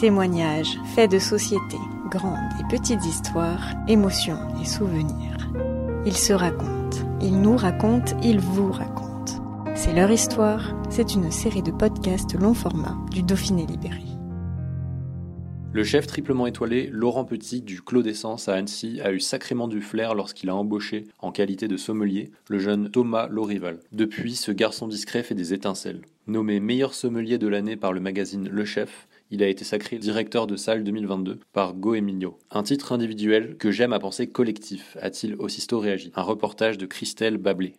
Témoignages, faits de société, grandes et petites histoires, émotions et souvenirs. Ils se racontent, ils nous racontent, ils vous racontent. C'est leur histoire, c'est une série de podcasts long format du Dauphiné Libéré. Le chef triplement étoilé Laurent Petit du Clos d'Essence à Annecy a eu sacrément du flair lorsqu'il a embauché, en qualité de sommelier, le jeune Thomas Lorival. Depuis, ce garçon discret fait des étincelles. Nommé meilleur sommelier de l'année par le magazine Le Chef, il a été sacré directeur de salle 2022 par Go Emilio. Un titre individuel que j'aime à penser collectif, a-t-il aussitôt réagi. Un reportage de Christelle Bablé.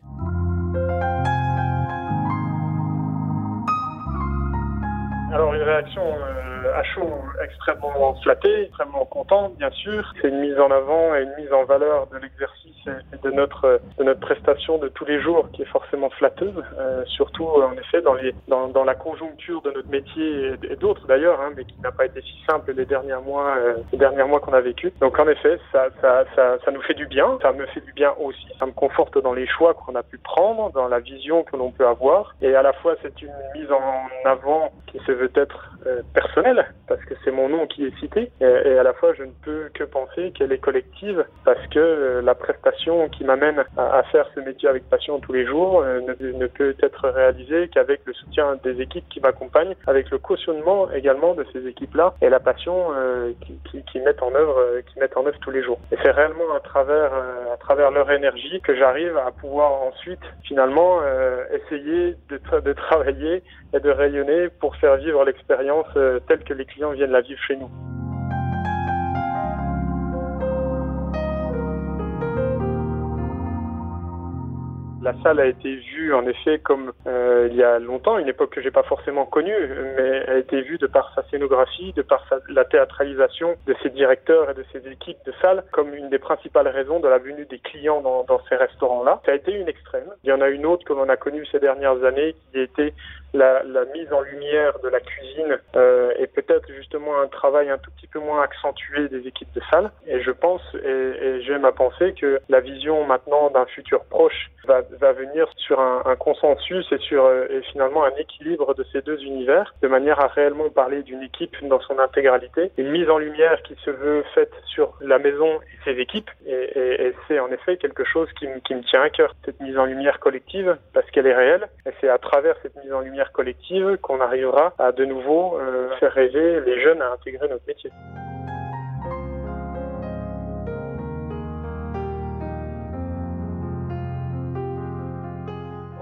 Alors une réaction euh, à chaud extrêmement flattée, extrêmement contente bien sûr. C'est une mise en avant et une mise en valeur de l'exercice de notre de notre prestation de tous les jours qui est forcément flatteuse, euh, surtout en effet dans les dans, dans la conjoncture de notre métier et, d'autres d'ailleurs, hein, mais qui n'a pas été si simple les derniers mois euh, les derniers mois qu'on a vécu. Donc en effet ça, ça ça ça nous fait du bien, ça me fait du bien aussi, ça me conforte dans les choix qu'on a pu prendre, dans la vision que l'on peut avoir. Et à la fois c'est une mise en avant qui se veut être euh, personnelle parce que c'est mon nom qui est cité. Et, et, à la fois je ne peux que penser qu'elle est collective parce que euh, la prestation qui m'amène à, faire ce métier avec passion tous les jours euh, ne, peut être réalisée qu'avec le soutien des équipes qui m'accompagnent, avec le cautionnement également de ces équipes-là et la passion euh, qui, mettent en œuvre qui mettent en œuvre tous les jours. Et c'est réellement à travers travers leur énergie que j'arrive à pouvoir ensuite finalement essayer de, travailler et de rayonner pour faire vivre l'expérience euh, telle que les clients viennent la vivre chez nous. La salle a été vue en effet comme euh, il y a longtemps, une époque que j'ai pas forcément connue, mais a été vue de par sa scénographie, de par sa, la théâtralisation de ses directeurs et de ses équipes de salle comme une des principales raisons de la venue des clients dans, dans ces restaurants-là. Ça a été une extrême. Il y en a une autre que l'on a connue ces dernières années qui a été la, la, mise en lumière de la cuisine euh, et peut-être justement un travail un tout petit peu moins accentué des équipes de salle. Et je pense et, et j'aime à penser que la vision maintenant d'un futur proche va, va venir sur un, un consensus et sur euh, et finalement un équilibre de ces deux univers, de manière à réellement parler d'une équipe dans son intégralité. Une mise en lumière qui se veut faite sur la maison et ses équipes. Et, et, et c'est en effet quelque chose qui, qui me tient à cœur, cette mise en lumière collective, parce qu'elle est réelle. Et c'est à travers cette mise en lumière collective qu'on arrivera à de nouveau euh, faire rêver les jeunes à intégrer notre métier.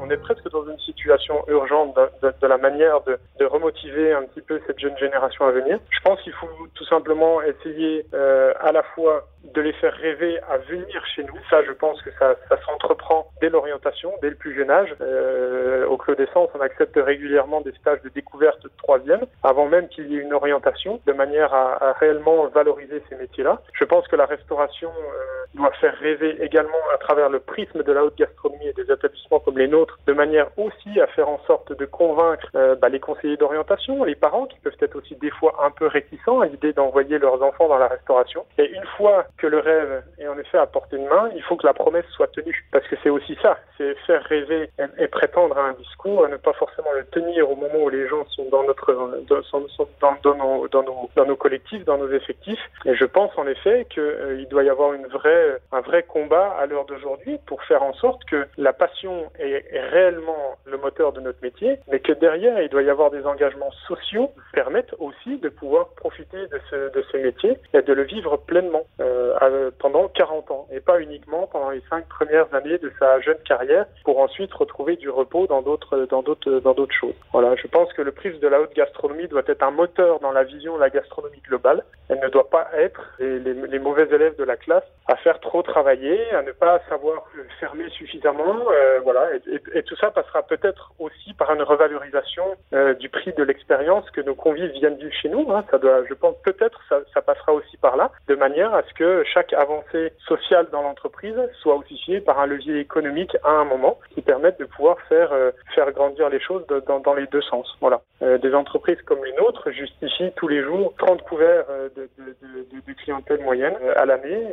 On est presque dans une situation urgente de, la manière de, remotiver un petit peu cette jeune génération à venir. Je pense qu'il faut tout simplement essayer euh, à la fois de les faire rêver à venir chez nous. Ça, je pense que ça, s'entreprend dès l'orientation, dès le plus jeune âge. Euh, au Clos d'Essence, on accepte régulièrement des stages de découverte de troisième, avant même qu'il y ait une orientation, de manière à, à réellement valoriser ces métiers-là. Je pense que la restauration euh, doit faire rêver également à travers le prisme de la haute gastronomie et des établissements comme les nôtres, de manière aussi à faire en sorte de convaincre euh, bah, les conseillers d'orientation, les parents qui peuvent être aussi des fois un peu réticents à l'idée d'envoyer leurs enfants dans la restauration. Et une fois que le rêve est en effet à portée de main, il faut que la promesse soit tenue. Parce que c'est aussi ça, c'est faire rêver et, prétendre à un discours, à ne pas forcément le tenir au moment où les gens sont dans notre dans, dans, dans nos collectifs, dans nos effectifs. Et je pense en effet qu'il euh, doit y avoir une vraie, un vrai combat à l'heure d'aujourd'hui pour faire en sorte que la passion est, est réellement le moteur de notre métier, mais que derrière, il doit y avoir des engagements sociaux qui permettent aussi de pouvoir profiter de ce, métier et de le vivre pleinement. Euh, pendant 40 ans et pas uniquement pendant les cinq premières années de sa jeune carrière pour ensuite retrouver du repos dans d'autres dans d'autres dans d'autres choses. Voilà, je pense que le prisme de la haute gastronomie doit être un moteur dans la vision de la gastronomie globale. Elle ne doit pas être les, les mauvais élèves de la classe à faire trop travailler, à ne pas savoir fermer suffisamment, euh, voilà, et, tout ça passera peut-être aussi par une revalorisation euh, du prix de l'expérience que nos convives viennent vivre chez nous. Hein. Ça doit, je pense, peut-être ça, ça, passera aussi par là, de manière à ce que chaque avancée sociale dans l'entreprise soit officiée par un levier économique à un moment qui permette de pouvoir faire euh, faire grandir les choses dans, dans les deux sens. Voilà, des entreprises comme les nôtres justifient tous les jours 30 couverts de, de, de, de clientèle moyenne à l'année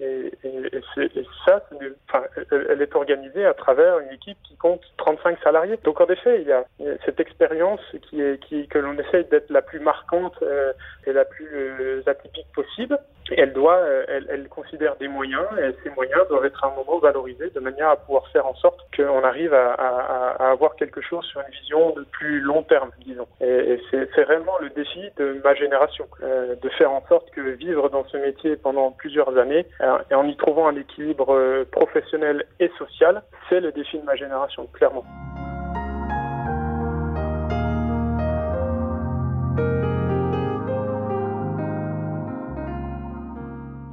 et, et, et, ça, enfin, elle est organisée à travers une équipe qui compte 35 salariés. Donc en effet, il y a cette expérience qui est que l'on essaye d'être la plus marquante euh, et la plus euh, atypique possible. Elle doit, euh, elle, elle, considère des moyens et ces moyens doivent être à un moment valorisés de manière à pouvoir faire en sorte qu'on arrive à, à, à, avoir quelque chose sur une vision de plus long terme, disons. Et, et c'est réellement le défi de ma génération, euh, de faire en sorte que vivre dans ce métier pendant plusieurs années euh, et en y trouvant un équilibre euh, professionnel et social, c'est le défi de ma génération, clairement.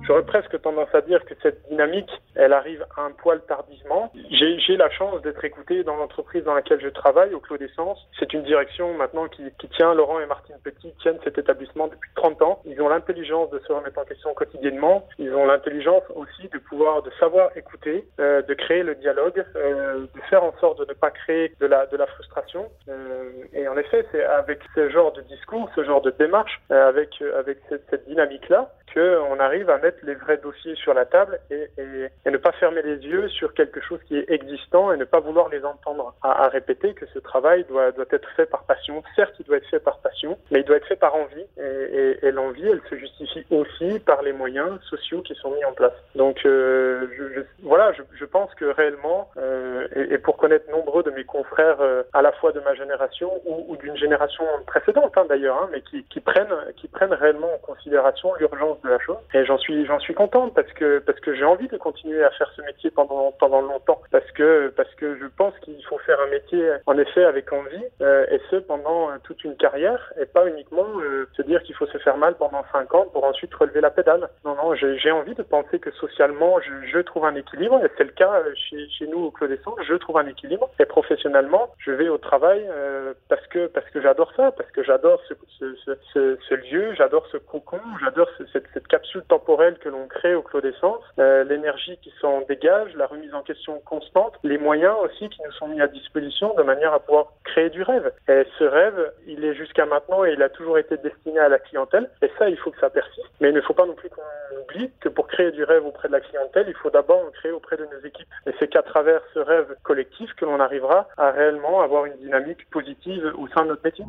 J'aurais presque tendance à dire que cette dynamique, elle arrive un poil tardivement. J'ai la chance d'être écouté dans l'entreprise dans laquelle je travaille, au Clos d'Essence. C'est une direction maintenant qui, qui, tient, Laurent et Martine Petit tiennent cet établissement depuis 30 ans. Ils ont l'intelligence de se remettre en question quotidiennement. Ils ont l'intelligence aussi de pouvoir, de savoir écouter, euh, de créer le dialogue, euh, de faire en sorte de ne pas créer de la, de la frustration. Euh, et en effet, c'est avec ce genre de discours, ce genre de démarche, euh, avec, avec cette, cette dynamique-là, qu'on arrive à mettre les vrais dossiers sur la table et, et, et, ne pas fermer les yeux sur quelque chose qui est existant et ne pas vouloir les entendre. À, à répéter que ce travail doit, doit être fait par passion. Certes, il doit être fait par passion, mais il doit être fait par envie. Et, et l'envie, elle se justifie aussi par les moyens sociaux qui sont mis en place. Donc, euh, je, je, voilà, je, je, pense que réellement, euh, et, pour connaître nombreux de mes confrères, euh, à la fois de ma génération ou, ou d'une génération précédente hein, d'ailleurs, hein, mais qui, qui prennent, qui prennent réellement en considération l'urgence la chose. Et j'en suis, j'en suis contente parce que parce que j'ai envie de continuer à faire ce métier pendant pendant longtemps parce que parce que je pense qu'il faut faire un métier en effet avec envie euh, et ce pendant euh, toute une carrière et pas uniquement euh, se dire qu'il faut se faire mal pendant cinq ans pour ensuite relever la pédale. Non non, j'ai envie de penser que socialement je, trouve un équilibre et c'est le cas euh, chez nous au Clos des je trouve un équilibre et professionnellement je vais au travail parce que parce que j'adore ça parce que j'adore ce, ce, lieu, j'adore ce cocon, j'adore cette, cette capsule temporelle que l'on crée au Clos d'Essence, euh, l'énergie qui s'en dégage, la remise en question constante, les moyens aussi qui nous sont mis à disposition de manière à pouvoir créer du rêve. Et ce rêve, il est jusqu'à maintenant et il a toujours été destiné à la clientèle. Et ça, il faut que ça persiste. Mais il ne faut pas non plus qu'on oublie que pour créer du rêve auprès de la clientèle, il faut d'abord en créer auprès de nos équipes. Et c'est qu'à travers ce rêve collectif que l'on arrivera à réellement avoir une dynamique positive au sein de notre métier.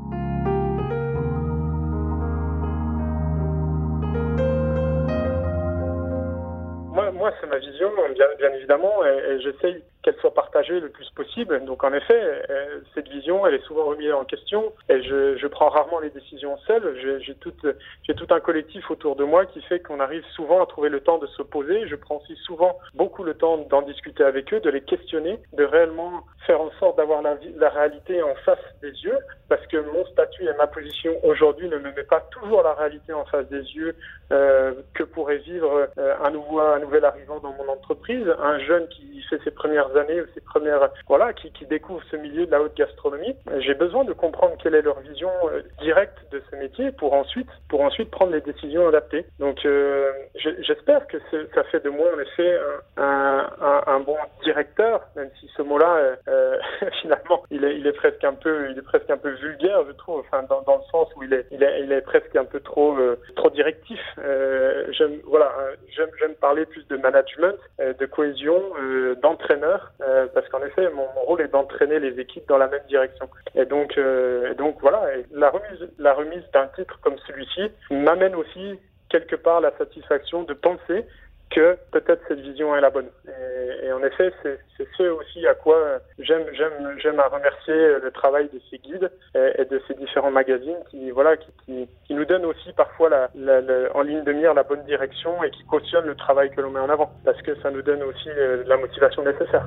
C'est ma vision, bien, évidemment, et j'essaye qu'elle soit partagée le plus possible. Donc en effet, euh, cette vision, elle est souvent remise en question et je, prends rarement les décisions seul. J'ai tout, un collectif autour de moi qui fait qu'on arrive souvent à trouver le temps de se poser. Je prends aussi souvent beaucoup le temps d'en discuter avec eux, de les questionner, de réellement faire en sorte d'avoir la, la réalité en face des yeux parce que mon statut et ma position aujourd'hui ne me met pas toujours la réalité en face des yeux euh, que pourrait vivre euh, un, nouveau, un nouvel arrivant dans mon entreprise, un jeune qui fait ses premières années ou ses premières, voilà, qui, découvrent ce milieu de la haute gastronomie. J'ai besoin de comprendre quelle est leur vision euh, directe de ce métier pour ensuite, pour ensuite prendre les décisions adaptées. Donc, euh, j'espère que ça fait de moi en effet un, bon directeur, même si ce mot-là, euh, finalement, il est, presque un peu, il est presque un peu vulgaire, je trouve, enfin, dans, dans le sens où il est, il est, presque un peu trop, trop directif. J'aime, voilà, j'aime parler plus de management, de cohésion, d'entraîneur euh, parce qu'en effet, mon, rôle est d'entraîner les équipes dans la même direction. Et donc, euh, et donc voilà, et la remise, la remise d'un titre comme celui-ci m'amène aussi quelque part la satisfaction de penser que peut-être cette vision est la bonne. Et, en effet, c'est ce aussi à quoi j'aime à remercier le travail de ces guides et, et de ces différents magazines qui voilà qui, nous donnent aussi parfois en ligne de mire la bonne direction et qui cautionnent le travail que l'on met en avant parce que ça nous donne aussi euh, la motivation nécessaire.